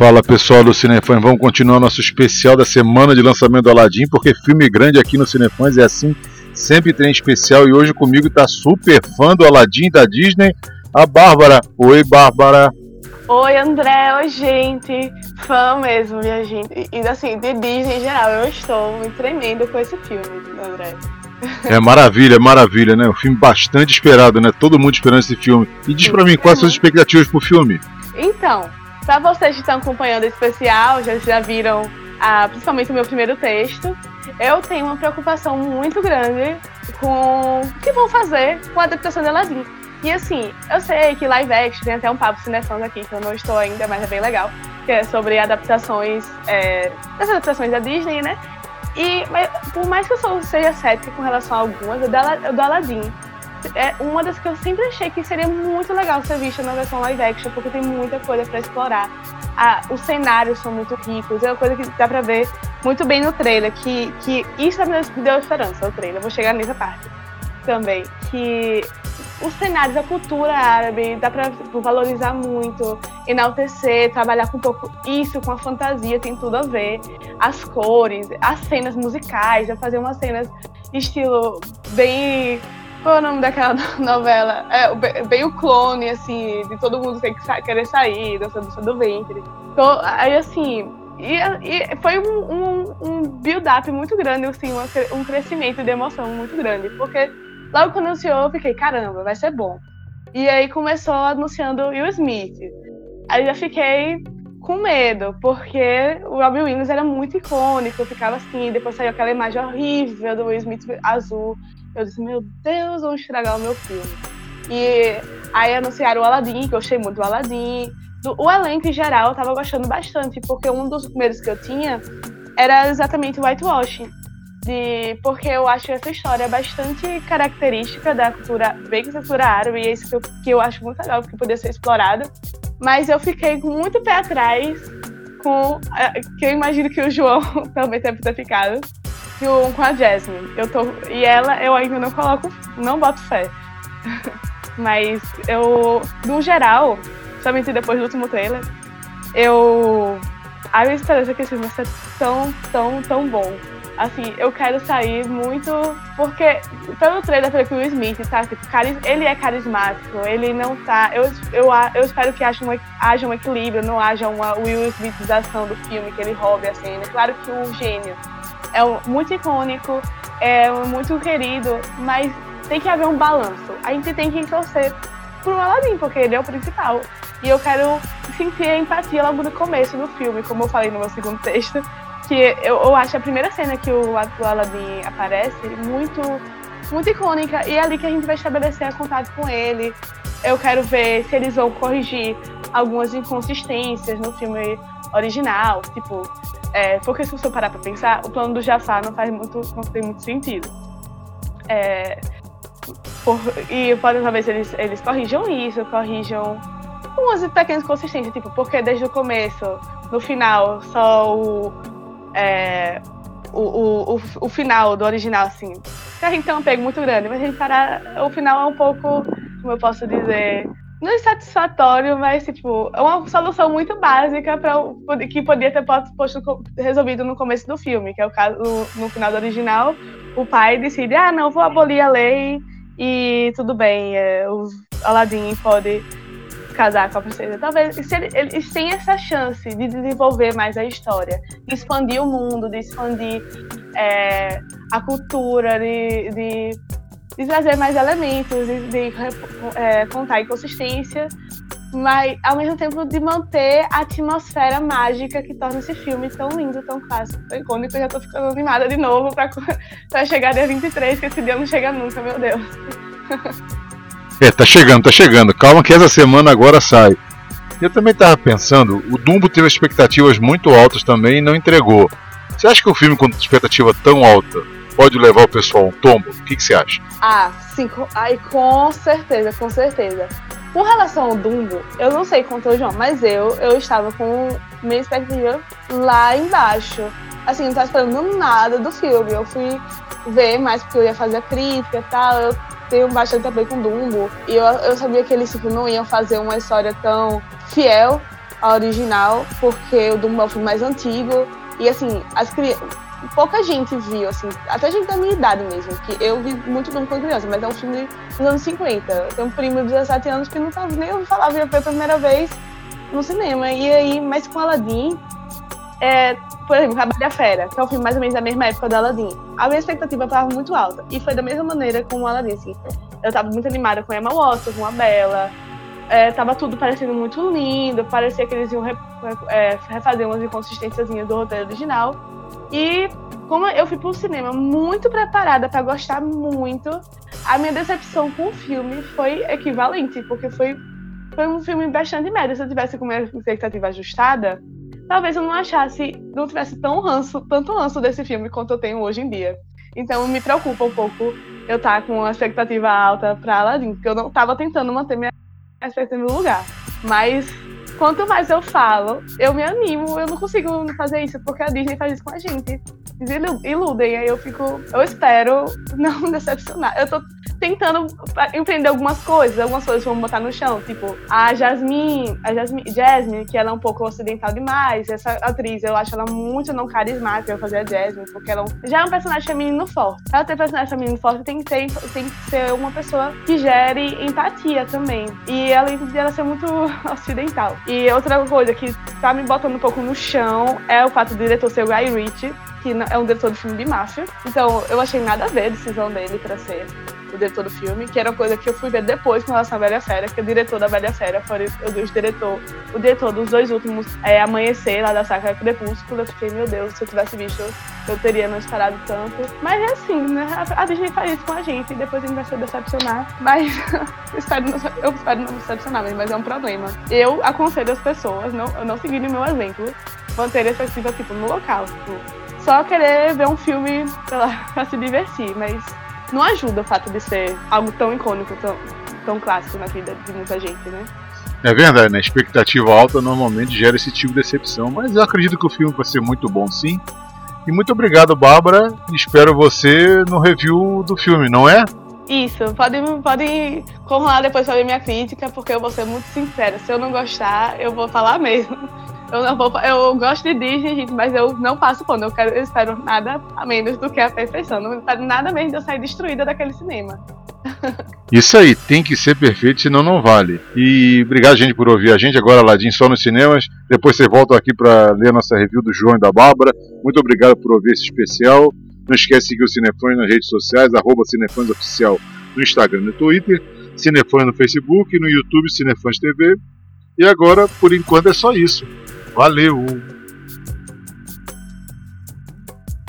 Fala pessoal do Cinefãs, vamos continuar nosso especial da semana de lançamento do Aladdin, porque filme grande aqui no Cinefãs é assim, sempre tem especial e hoje comigo está super fã do Aladdin da Disney, a Bárbara. Oi, Bárbara. Oi, André. Oi, gente. Fã mesmo, minha gente. E assim, de Disney em geral, eu estou me tremendo com esse filme, André. É maravilha, maravilha, né? Um filme bastante esperado, né? Todo mundo esperando esse filme. E diz pra mim, quais são as expectativas pro filme? Então, pra vocês que estão acompanhando esse especial, já, já viram ah, principalmente o meu primeiro texto, eu tenho uma preocupação muito grande com o que vão fazer com a adaptação de Aladdin. E assim, eu sei que live action tem até um papo cinefãs aqui, que eu não estou ainda, mas é bem legal, que é sobre adaptações, é, das adaptações da Disney, né? E mas, por mais que eu seja cética com relação a algumas, o do Aladdin é uma das que eu sempre achei que seria muito legal ser vista na versão live action, porque tem muita coisa para explorar. Ah, os cenários são muito ricos, é uma coisa que dá pra ver muito bem no trailer, que, que isso me deu esperança, o trailer. Vou chegar nessa parte também. Que os cenários, a cultura árabe, dá para valorizar muito, enaltecer, trabalhar com um pouco isso com a fantasia, tem tudo a ver. As cores, as cenas musicais, fazer umas cenas estilo bem. Qual é o nome daquela novela? É, bem o clone, assim, de todo mundo tem que querer sair, dança, dança do ventre. Então, aí, assim, e, e, foi um, um, um build-up muito grande, assim, um, um crescimento de emoção muito grande, porque Logo quando anunciou, eu fiquei, caramba, vai ser bom. E aí começou anunciando Will Smith. Aí eu fiquei com medo, porque o Robin Williams era muito icônico, ficava assim, depois saiu aquela imagem horrível do Will Smith azul. Eu disse, meu Deus, vão estragar o meu filme. E aí anunciaram o Aladdin, que eu achei muito o Aladdin. o elenco em geral eu tava gostando bastante, porque um dos medos que eu tinha era exatamente o whitewashing de porque eu acho essa história bastante característica da cultura, bem da cultura árabe, e é isso que eu, que eu acho muito legal, porque poderia ser explorado. Mas eu fiquei com muito pé atrás com. que eu imagino que o João também deve ter ficado. Com, com a Jasmine. Eu tô, e ela eu ainda não coloco. não boto fé. Mas eu, no geral, somente depois do último trailer, eu. A minha esperança é que esse filme ser tão, tão, tão bom assim, eu quero sair muito. Porque pelo trailer pelo que o Will Smith tá, tipo, ele é carismático, ele não tá. Eu, eu, eu espero que haja um, haja um equilíbrio, não haja uma Will Smithização do filme, que ele roube a cena. Claro que o gênio é muito icônico, é muito querido, mas tem que haver um balanço. A gente tem que torcer pro Aladdin, porque ele é o principal. E eu quero sentir a empatia logo no começo do filme, como eu falei no meu segundo texto que eu, eu acho a primeira cena que o, o Aladdin aparece muito, muito icônica e é ali que a gente vai estabelecer contato com ele. Eu quero ver se eles vão corrigir algumas inconsistências no filme original, tipo, é, porque se você parar pra pensar, o plano do Jafar não faz muito, não tem muito sentido. É, por, e podem talvez eles, eles corrijam isso, corrijam umas pequenas inconsistências, tipo, porque desde o começo, no final, só o, é, o, o, o, o, final do original, assim. A gente tem um apego muito grande, mas a gente parar. O final é um pouco, como eu posso dizer, não insatisfatório, mas tipo, é uma solução muito básica para que podia ter posto resolvido no começo do filme, que é o caso no, final do original, o pai decide, ah, não, vou abolir a lei e tudo bem, é, o Aladdin pode casar com a princesa. Talvez se ele, eles têm essa chance de desenvolver mais a história, de expandir o mundo, de expandir é, a cultura, de, de, de, trazer mais elementos, de, de é, contar inconsistência, mas ao mesmo tempo de manter a atmosfera mágica que torna esse filme tão lindo, tão clássico, tão icônico. Eu já tô ficando animada de novo para chegar dia 23, que esse dia não chega nunca, meu Deus. É, tá chegando, tá chegando. Calma que essa semana agora sai. Eu também tava pensando, o Dumbo teve expectativas muito altas também e não entregou. Você acha que o filme com expectativa tão alta pode levar o pessoal a um tombo? O que, que você acha? Ah, sim, ai, com certeza, com certeza. Com relação ao Dumbo, eu não sei quanto o João, mas eu, eu estava com minha expectativa lá embaixo. Assim, não estava esperando nada do filme. Eu fui ver mais porque eu ia fazer a crítica e tal. Eu tenho bastante a ver com Dumbo. E eu, eu sabia que eles tipo, não iam fazer uma história tão fiel a original, porque o Dumbo é um filme mais antigo. E assim, as pouca gente viu, assim, até gente da minha idade mesmo, que eu vi muito Dumbo quando criança, mas é um filme dos anos 50. Eu tenho um primo de 17 anos que nunca nem ouviu falar, viu pela primeira vez no cinema. E aí, mas com Aladdin, é, por exemplo, A Bela Fera, que é um filme mais ou menos da mesma época do Aladdin. A minha expectativa estava muito alta. E foi da mesma maneira com o Aladdin, assim. Eu estava muito animada com Emma Watson, com a Bela. É, tava tudo parecendo muito lindo, parecia que eles iam re, é, refazer umas inconsistências do roteiro original. E como eu fui pro cinema muito preparada para gostar muito, a minha decepção com o filme foi equivalente, porque foi, foi um filme bastante médio. Se eu tivesse com minha expectativa ajustada, talvez eu não achasse, não tivesse tão ranço, tanto ranço desse filme quanto eu tenho hoje em dia. Então me preocupa um pouco eu estar tá com uma expectativa alta para Aladdin, porque eu não estava tentando manter minha expectativa no lugar. Mas quanto mais eu falo, eu me animo, eu não consigo fazer isso, porque a Disney faz isso com a gente. Iludem, aí eu fico. Eu espero não decepcionar. Eu tô tentando empreender algumas coisas, algumas coisas vamos botar no chão, tipo, a Jasmine, a Jasmine, Jasmine, que ela é um pouco ocidental demais, essa atriz, eu acho ela muito não carismática pra fazer a Jasmine, porque ela é já é um personagem feminino forte. Ela ter personagem feminino forte tem que, ter, tem que ser uma pessoa que gere empatia também. E além de ela ser muito ocidental. E outra coisa que tá me botando um pouco no chão é o fato do diretor ser o Guy Ritchie, que é um diretor de filme de máfia. Então eu achei nada a ver a decisão dele para ser o diretor do filme, que era uma coisa que eu fui ver depois com relação à Velha Fera, que o diretor da Velha Fera foi o diretor, o diretor dos dois últimos é, Amanhecer, lá da saca Crepúsculo. Eu fiquei, meu Deus, se eu tivesse visto, eu teria não esperado tanto. Mas é assim, né? A Disney faz isso com a gente e depois a gente vai se decepcionar. Mas eu espero, não, eu espero não me decepcionar, mas é um problema. Eu aconselho as pessoas, não, eu não seguindo o meu exemplo, manter essa expectativa tipo, no local. Tipo, só querer ver um filme, sei lá, pra se divertir, mas não ajuda o fato de ser algo tão icônico, tão, tão clássico na vida de muita gente, né? É verdade, né? Expectativa alta normalmente gera esse tipo de decepção, mas eu acredito que o filme vai ser muito bom sim. E muito obrigado, Bárbara. Espero você no review do filme, não é? Isso, pode, pode correr lá depois pra ver minha crítica, porque eu vou ser muito sincera. Se eu não gostar, eu vou falar mesmo. Eu, não vou, eu gosto de Disney, gente, mas eu não passo pano. Eu, quero, eu espero nada a menos do que a perfeição. Não espero nada menos de eu sair destruída daquele cinema. Isso aí, tem que ser perfeito, senão não vale. E obrigado, gente, por ouvir a gente. Agora, Ladinho, só nos cinemas. Depois você volta aqui para ler nossa review do João e da Bárbara. Muito obrigado por ouvir esse especial. Não esquece de seguir o Cinefone nas redes sociais, arroba Cinefones Oficial no Instagram e no Twitter, Cinefone no Facebook, no YouTube Cinefones TV. E agora, por enquanto, é só isso. Valeu!